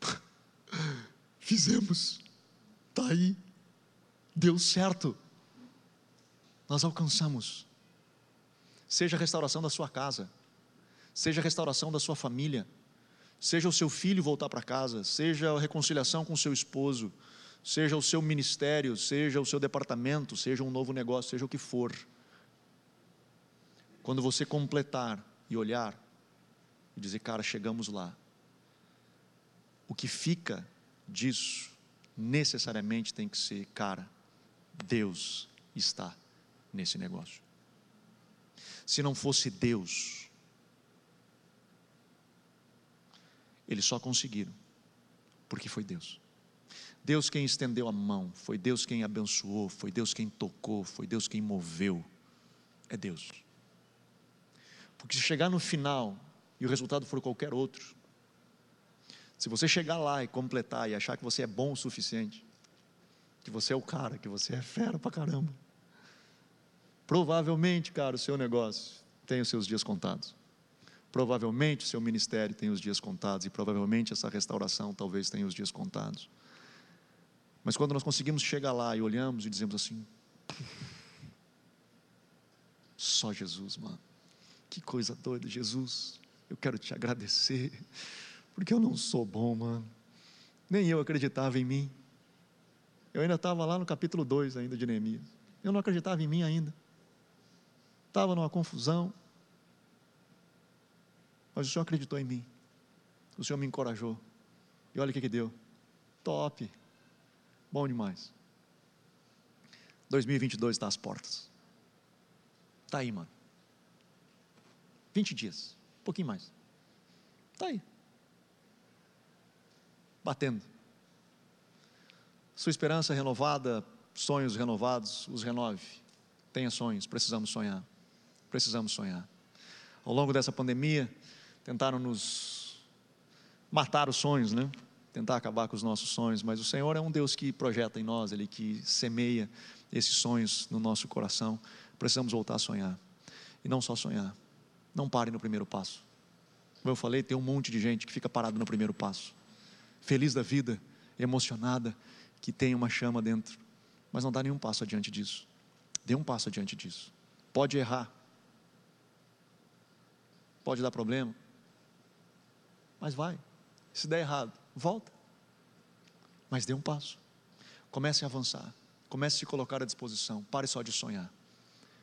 fizemos, está aí, deu certo. nós alcançamos. Seja a restauração da sua casa, seja a restauração da sua família, seja o seu filho voltar para casa, seja a reconciliação com o seu esposo, seja o seu ministério, seja o seu departamento, seja um novo negócio, seja o que for. Quando você completar e olhar e dizer, cara, chegamos lá, o que fica disso necessariamente tem que ser, cara, Deus está nesse negócio. Se não fosse Deus, eles só conseguiram, porque foi Deus. Deus quem estendeu a mão, foi Deus quem abençoou, foi Deus quem tocou, foi Deus quem moveu. É Deus. Porque se chegar no final e o resultado for qualquer outro, se você chegar lá e completar e achar que você é bom o suficiente, que você é o cara, que você é fera pra caramba, provavelmente, cara, o seu negócio tem os seus dias contados. Provavelmente o seu ministério tem os dias contados e provavelmente essa restauração talvez tenha os dias contados. Mas quando nós conseguimos chegar lá e olhamos e dizemos assim: só Jesus, mano. Que coisa doida, Jesus. Eu quero te agradecer, porque eu não sou bom, mano. Nem eu acreditava em mim. Eu ainda estava lá no capítulo 2 ainda de Neemias. Eu não acreditava em mim ainda. Estava numa confusão. Mas o Senhor acreditou em mim. O Senhor me encorajou. E olha o que, que deu. Top. Bom demais. 2022 está às portas. Está aí, mano. 20 dias. Um pouquinho mais. Está aí. Batendo. Sua esperança renovada, sonhos renovados, os renove. Tenha sonhos, precisamos sonhar. Precisamos sonhar. Ao longo dessa pandemia, tentaram nos matar os sonhos, né? tentar acabar com os nossos sonhos, mas o Senhor é um Deus que projeta em nós, Ele que semeia esses sonhos no nosso coração. Precisamos voltar a sonhar. E não só sonhar. Não pare no primeiro passo. Como eu falei, tem um monte de gente que fica parado no primeiro passo. Feliz da vida, emocionada, que tem uma chama dentro, mas não dá nenhum passo adiante disso. Dê um passo adiante disso. Pode errar. Pode dar problema. Mas vai. Se der errado, volta. Mas dê um passo. Comece a avançar. Comece a se colocar à disposição. Pare só de sonhar.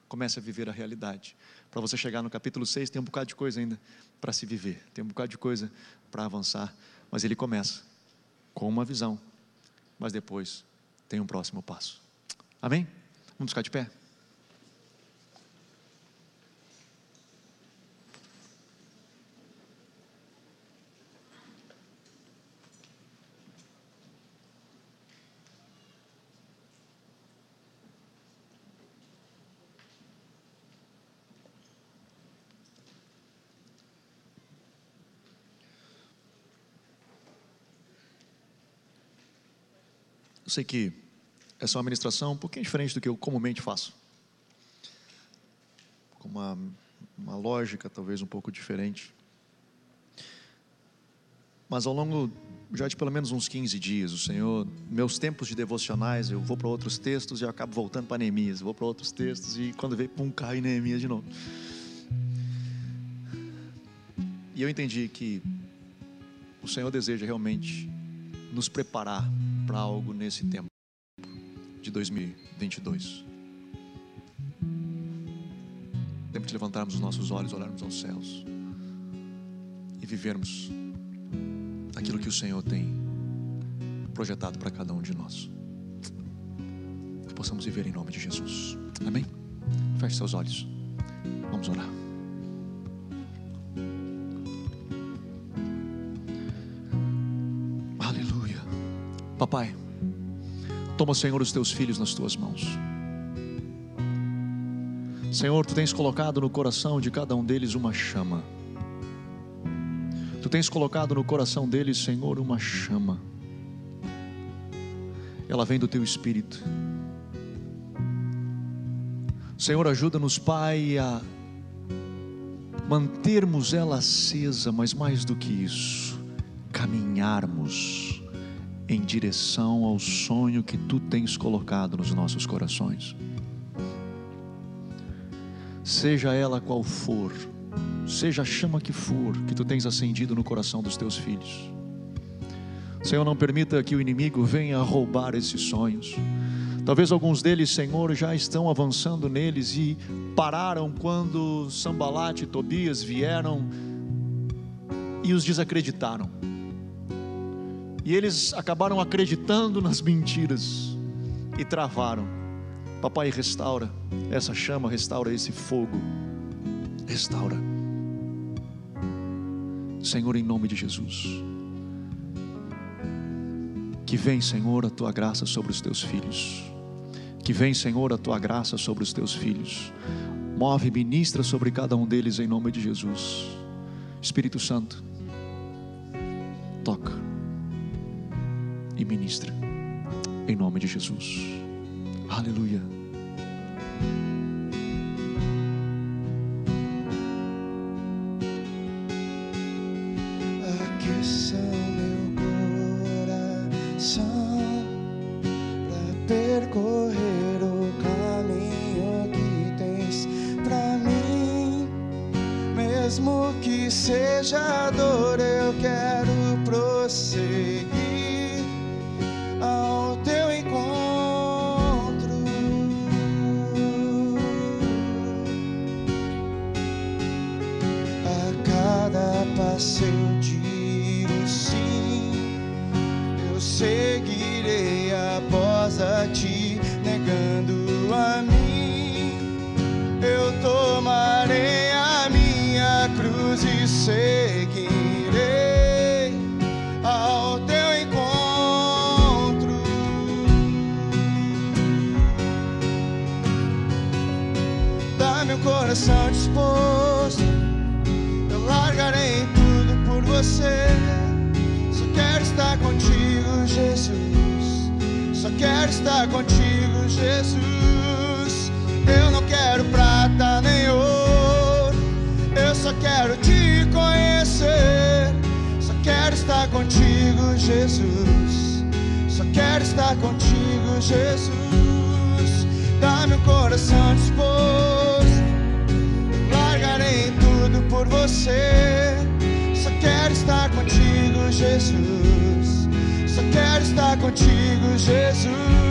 Comece a viver a realidade. Para você chegar no capítulo 6, tem um bocado de coisa ainda para se viver. Tem um bocado de coisa para avançar. Mas ele começa com uma visão. Mas depois tem um próximo passo. Amém? Vamos ficar de pé? Eu sei que essa é uma ministração um pouquinho diferente do que eu comumente faço. Com uma, uma lógica talvez um pouco diferente. Mas ao longo já de pelo menos uns 15 dias, o Senhor, meus tempos de devocionais, eu vou para outros textos e eu acabo voltando para Neemias, vou para outros textos e quando vem, pum, cai em Neemias de novo. E eu entendi que o Senhor deseja realmente nos preparar para algo nesse tempo de 2022. Tempo de levantarmos os nossos olhos, olharmos aos céus e vivermos aquilo que o Senhor tem projetado para cada um de nós. Que possamos viver em nome de Jesus. Amém? Feche seus olhos. Vamos orar. Papai, toma, Senhor, os teus filhos nas tuas mãos. Senhor, tu tens colocado no coração de cada um deles uma chama. Tu tens colocado no coração deles, Senhor, uma chama. Ela vem do teu espírito. Senhor, ajuda-nos, Pai, a mantermos ela acesa, mas mais do que isso, caminharmos em direção ao sonho que tu tens colocado nos nossos corações. seja ela qual for, seja a chama que for que tu tens acendido no coração dos teus filhos. Senhor, não permita que o inimigo venha roubar esses sonhos. Talvez alguns deles, Senhor, já estão avançando neles e pararam quando Sambalate e Tobias vieram e os desacreditaram. E eles acabaram acreditando nas mentiras e travaram. Papai, restaura essa chama, restaura esse fogo. Restaura. Senhor, em nome de Jesus. Que vem, Senhor, a tua graça sobre os teus filhos. Que vem, Senhor, a tua graça sobre os teus filhos. Move ministra sobre cada um deles em nome de Jesus. Espírito Santo, ministra em nome de Jesus. Aleluia. Estar contigo, Jesus. Eu não quero prata nem ouro. Eu só quero te conhecer. Só quero estar contigo, Jesus. Só quero estar contigo, Jesus. Dá-me um coração disposto. Largarei tudo por você. Só quero estar contigo, Jesus. Só quero estar contigo, Jesus.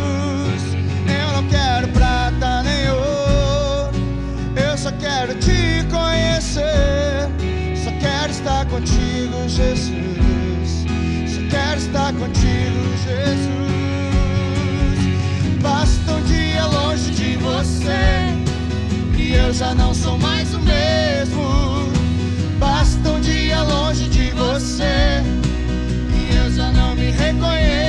Te conhecer. Só quero estar contigo, Jesus. Só quero estar contigo, Jesus. Basta um dia longe de você e eu já não sou mais o mesmo. Basta um dia longe de você e eu já não me reconheço.